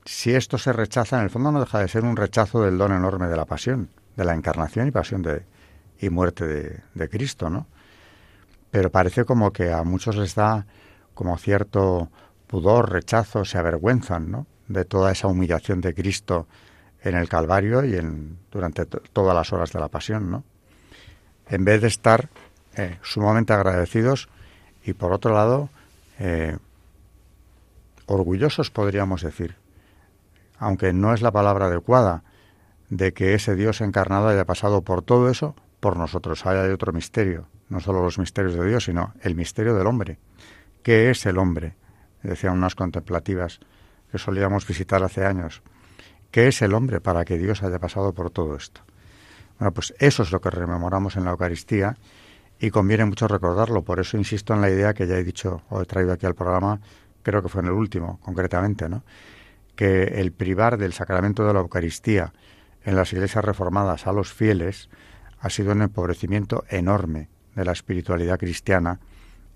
si esto se rechaza, en el fondo no deja de ser un rechazo del don enorme de la pasión, de la encarnación y pasión de, y muerte de, de Cristo, ¿no? Pero parece como que a muchos les da como cierto pudor, rechazo, se avergüenzan, ¿no? De toda esa humillación de Cristo en el Calvario y en, durante todas las horas de la pasión, ¿no? En vez de estar eh, sumamente agradecidos y por otro lado eh, orgullosos podríamos decir, aunque no es la palabra adecuada, de que ese Dios encarnado haya pasado por todo eso por nosotros. Hay otro misterio, no solo los misterios de Dios, sino el misterio del hombre. ¿Qué es el hombre? Decían unas contemplativas que solíamos visitar hace años. ¿Qué es el hombre para que Dios haya pasado por todo esto? Bueno, pues eso es lo que rememoramos en la Eucaristía y conviene mucho recordarlo. Por eso insisto en la idea que ya he dicho o he traído aquí al programa, creo que fue en el último, concretamente, ¿no? que el privar del sacramento de la Eucaristía en las iglesias reformadas a los fieles ha sido un empobrecimiento enorme de la espiritualidad cristiana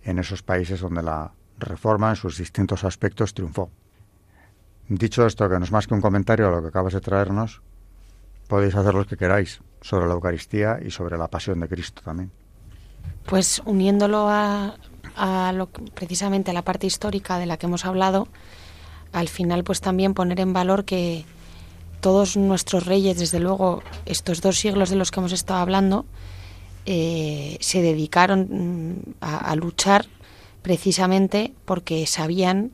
en esos países donde la reforma en sus distintos aspectos triunfó. Dicho esto, que no es más que un comentario a lo que acabas de traernos, podéis hacer lo que queráis sobre la Eucaristía y sobre la pasión de Cristo también. Pues uniéndolo a, lo, precisamente a la parte histórica de la que hemos hablado, al final pues también poner en valor que todos nuestros reyes, desde luego estos dos siglos de los que hemos estado hablando, eh, se dedicaron mm, a, luchar precisamente porque sabían,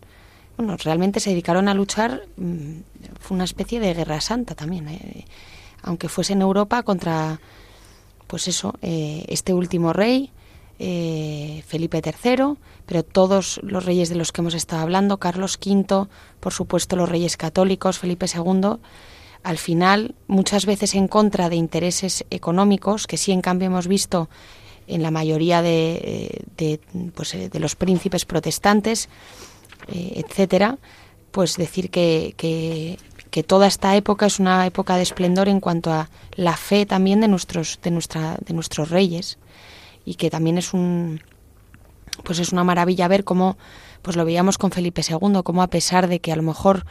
bueno, realmente se dedicaron a luchar, mm, fue una especie de guerra santa también, eh, aunque fuese en Europa contra, pues eso, eh, este último rey, eh, Felipe III, pero todos los reyes de los que hemos estado hablando, Carlos V, por supuesto los reyes católicos, Felipe II, al final muchas veces en contra de intereses económicos, que sí en cambio hemos visto en la mayoría de, de, pues, de los príncipes protestantes, eh, etcétera, pues decir que, que, que, toda esta época es una época de esplendor en cuanto a la fe también de nuestros, de nuestra, de nuestros reyes. Y que también es un pues es una maravilla ver cómo pues lo veíamos con Felipe II, cómo a pesar de que a lo mejor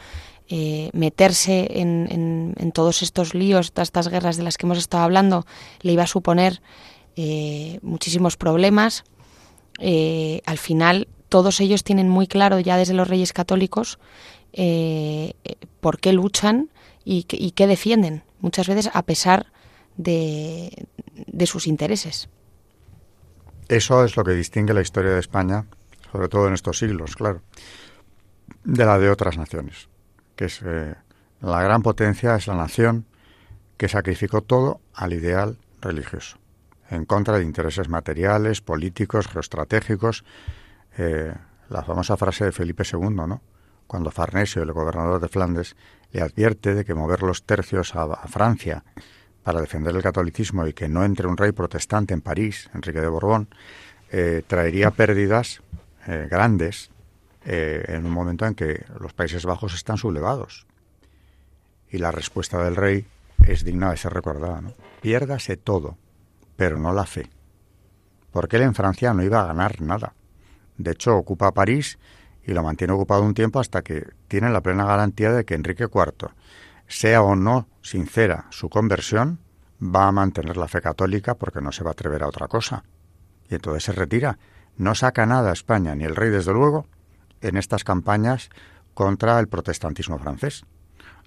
eh, meterse en, en, todos estos líos, todas estas guerras de las que hemos estado hablando, le iba a suponer eh, muchísimos problemas. Eh, al final, todos ellos tienen muy claro ya desde los reyes católicos por qué luchan y, y, qué defienden, muchas veces a pesar de, de sus intereses. Eso es lo que distingue la historia de España, sobre todo en estos siglos, claro, de la de otras naciones que es eh, la gran potencia es la nación que sacrificó todo al ideal religioso, en contra de intereses materiales, políticos, geoestratégicos. Eh, la famosa frase de Felipe II, ¿no? cuando Farnesio, el gobernador de Flandes, le advierte de que mover los tercios a, Francia para defender el catolicismo y que no entre un rey protestante en París, Enrique de Borbón, eh, traería pérdidas grandes eh, en un momento en que los Países Bajos están sublevados. Y la respuesta del rey es digna de ser recordada. Piérdase todo, pero no la fe. Porque él en Francia no iba a ganar nada. De hecho, ocupa París y lo mantiene ocupado un tiempo hasta que tiene la plena garantía de que Enrique IV, sea o no sincera su conversión, va a mantener la fe católica porque no se va a atrever a otra cosa. Y entonces se retira. No saca nada a España, ni el rey desde luego, en estas campañas contra el protestantismo francés.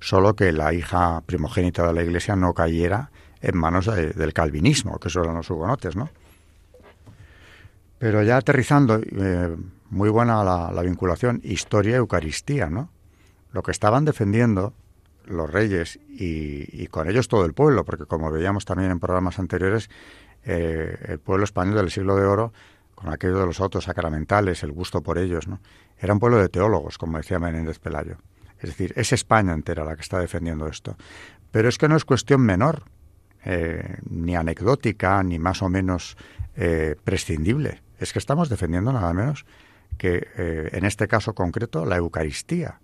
Solo que la hija primogénita de la Iglesia no cayera en manos del calvinismo, que eran los hugonotes, ¿no? Pero ya aterrizando, eh, muy buena la, vinculación historia-eucaristía, ¿no? Lo que estaban defendiendo los reyes y, con ellos todo el pueblo, porque como veíamos también en programas anteriores, eh, el pueblo español del siglo de oro, con aquello de los autos sacramentales, el gusto por ellos, ¿no? Era un pueblo de teólogos, como decía Menéndez Pelayo. Es decir, es España entera la que está defendiendo esto. Pero es que no es cuestión menor, eh, ni anecdótica, ni más o menos eh, prescindible. Es que estamos defendiendo nada menos que, eh, en este caso concreto, la Eucaristía.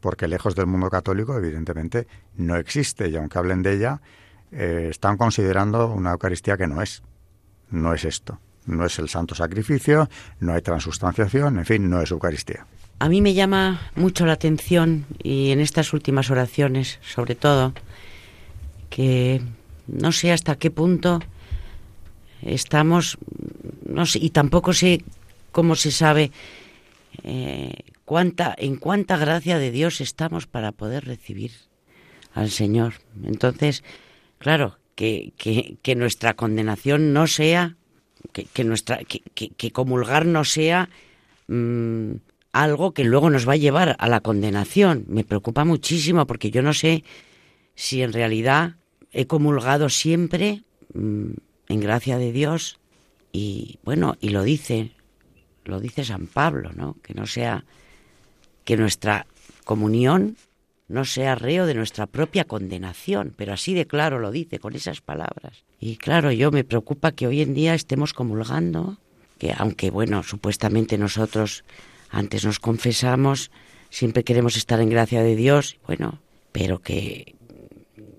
Porque lejos del mundo católico, evidentemente, no existe. Y aunque hablen de ella, están considerando una Eucaristía que no es. No es esto no es el santo sacrificio, no hay transustanciación, en fin, no es Eucaristía. A mí me llama mucho la atención, y en estas últimas oraciones, sobre todo, que no sé hasta qué punto estamos, no sé, y tampoco sé cómo se sabe eh, cuánta, en cuánta gracia de Dios estamos para poder recibir al Señor. Entonces, claro, que, que, que nuestra condenación no sea que, nuestra, que, comulgar no sea mm, algo que luego nos va a llevar a la condenación. Me preocupa muchísimo porque yo no sé si en realidad he comulgado siempre mm, en gracia de Dios y bueno, y lo dice, lo dice San Pablo, ¿no? Que no sea que nuestra comunión no sea reo de nuestra propia condenación, pero así de claro lo dice con esas palabras. Y claro, yo me preocupa que hoy en día estemos comulgando, que aunque bueno, supuestamente nosotros antes nos confesamos, siempre queremos estar en gracia de Dios, bueno, pero que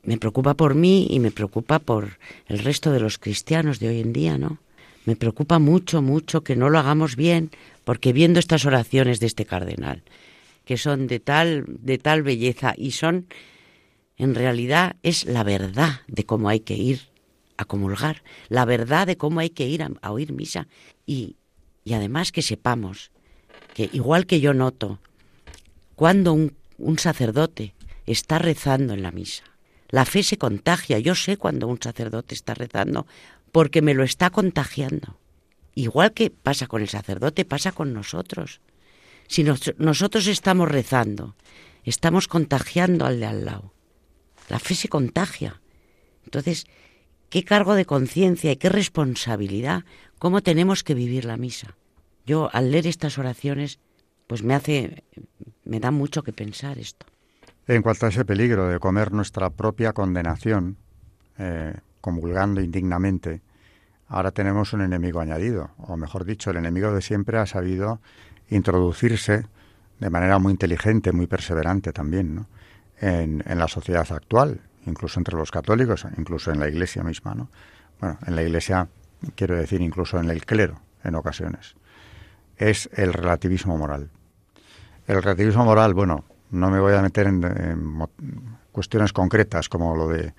me preocupa por mí y me preocupa por el resto de los cristianos de hoy en día, ¿no? Me preocupa mucho, mucho que no lo hagamos bien, porque viendo estas oraciones de este cardenal, que son de tal, de tal belleza y son, en realidad, es la verdad de cómo hay que ir a comulgar, la verdad de cómo hay que ir a, oír misa y, y además que sepamos que igual que yo noto cuando un, un sacerdote está rezando en la misa, la fe se contagia. Yo sé cuando un sacerdote está rezando porque me lo está contagiando. Igual que pasa con el sacerdote, pasa con nosotros. Si nosotros estamos rezando, estamos contagiando al de al lado. La fe se contagia. Entonces, qué cargo de conciencia y qué responsabilidad, cómo tenemos que vivir la misa. Yo al leer estas oraciones, pues me hace, me da mucho que pensar esto. En cuanto a ese peligro de comer nuestra propia condenación, eh, comulgando indignamente, ahora tenemos un enemigo añadido, o mejor dicho, el enemigo de siempre ha sabido introducirse de manera muy inteligente, muy perseverante también, ¿no? en, la sociedad actual, incluso entre los católicos, incluso en la Iglesia misma, ¿no? Bueno, en la Iglesia quiero decir incluso en el clero en ocasiones. Es el relativismo moral. El relativismo moral, bueno, no me voy a meter en, cuestiones concretas como lo de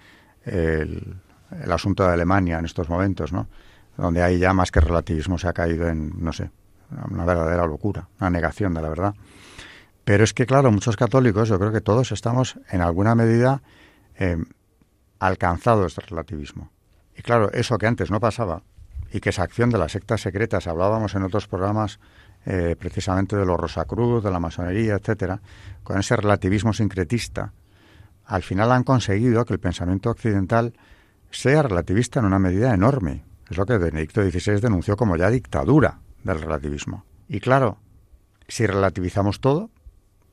el, el, asunto de Alemania en estos momentos, ¿no? Donde hay ya más que relativismo se ha caído en, no sé, una verdadera locura, una negación de la verdad. Pero es que, claro, muchos católicos, yo creo que todos estamos en alguna medida eh, alcanzados este relativismo. Y claro, eso que antes no pasaba, y que esa acción de las sectas secretas, hablábamos en otros programas eh, precisamente de los Rosacruz, de la masonería, etcétera, con ese relativismo sincretista, al final han conseguido que el pensamiento occidental sea relativista en una medida enorme. Es lo que Benedicto XVI denunció como ya dictadura del relativismo. Y claro, si relativizamos todo,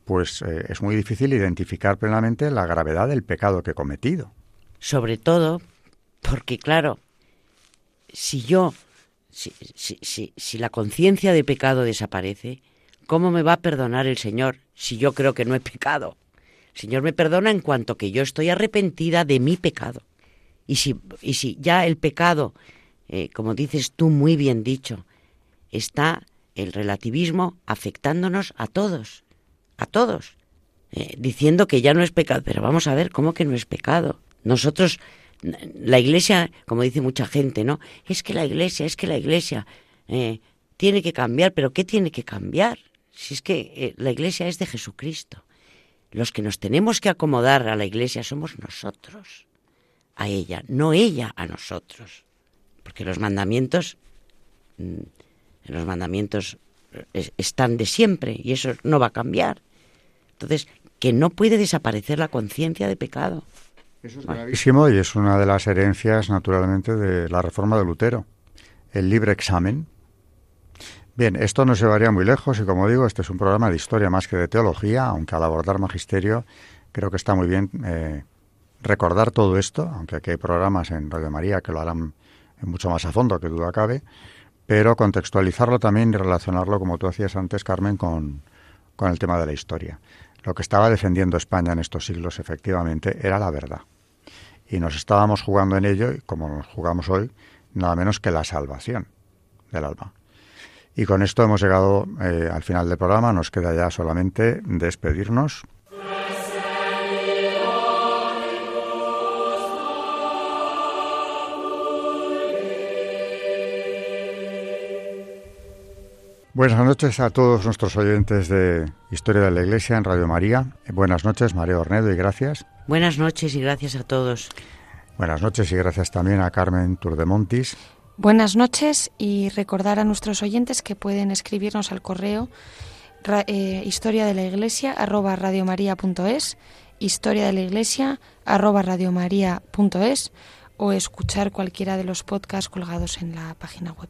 pues eh, es muy difícil identificar plenamente la gravedad del pecado que he cometido. Sobre todo porque, claro, si yo, si, si, si la conciencia de pecado desaparece, ¿cómo me va a perdonar el Señor si yo creo que no he pecado? El Señor me perdona en cuanto que yo estoy arrepentida de mi pecado. Y si, y si ya el pecado, eh, como dices tú muy bien dicho, está el relativismo afectándonos a todos, a todos, eh, diciendo que ya no es pecado. Pero vamos a ver, ¿cómo que no es pecado? Nosotros la iglesia, como dice mucha gente, ¿no? Es que la iglesia, es que la iglesia eh, tiene que cambiar, pero ¿qué tiene que cambiar? Si es que eh, la iglesia es de Jesucristo. Los que nos tenemos que acomodar a la iglesia somos nosotros, a ella, no ella a nosotros. Porque los mandamientos, mm, los mandamientos eh, están de siempre y eso no va a cambiar. Entonces, que no puede desaparecer la conciencia de pecado. Eso es gravísimo y es una de las herencias, naturalmente, de la reforma de Lutero, el libre examen. Bien, esto nos llevaría muy lejos y, como digo, este es un programa de historia más que de teología, aunque al abordar magisterio creo que está muy bien eh, recordar todo esto, aunque aquí hay programas en Radio María que lo harán mucho más a fondo, que duda cabe, pero contextualizarlo también y relacionarlo, como tú hacías antes, Carmen, con, con el tema de la historia. Lo que estaba defendiendo España en estos siglos, efectivamente, era la verdad. Y nos estábamos jugando en ello, como nos jugamos hoy, nada menos que la salvación del alma. Y con esto hemos llegado eh, al final del programa. Nos queda ya solamente despedirnos. Buenas noches a todos nuestros oyentes de Historia de la Iglesia en Radio María. Buenas noches, María Ornedo, y gracias. Buenas noches y gracias a todos. Buenas noches y gracias también a Carmen Turdemontis. Buenas noches y recordar a nuestros oyentes que pueden escribirnos al correo eh, historia de la iglesia arroba radiomaria.es, historia de la iglesia arroba radiomaria.es o escuchar cualquiera de los podcasts colgados en la página web.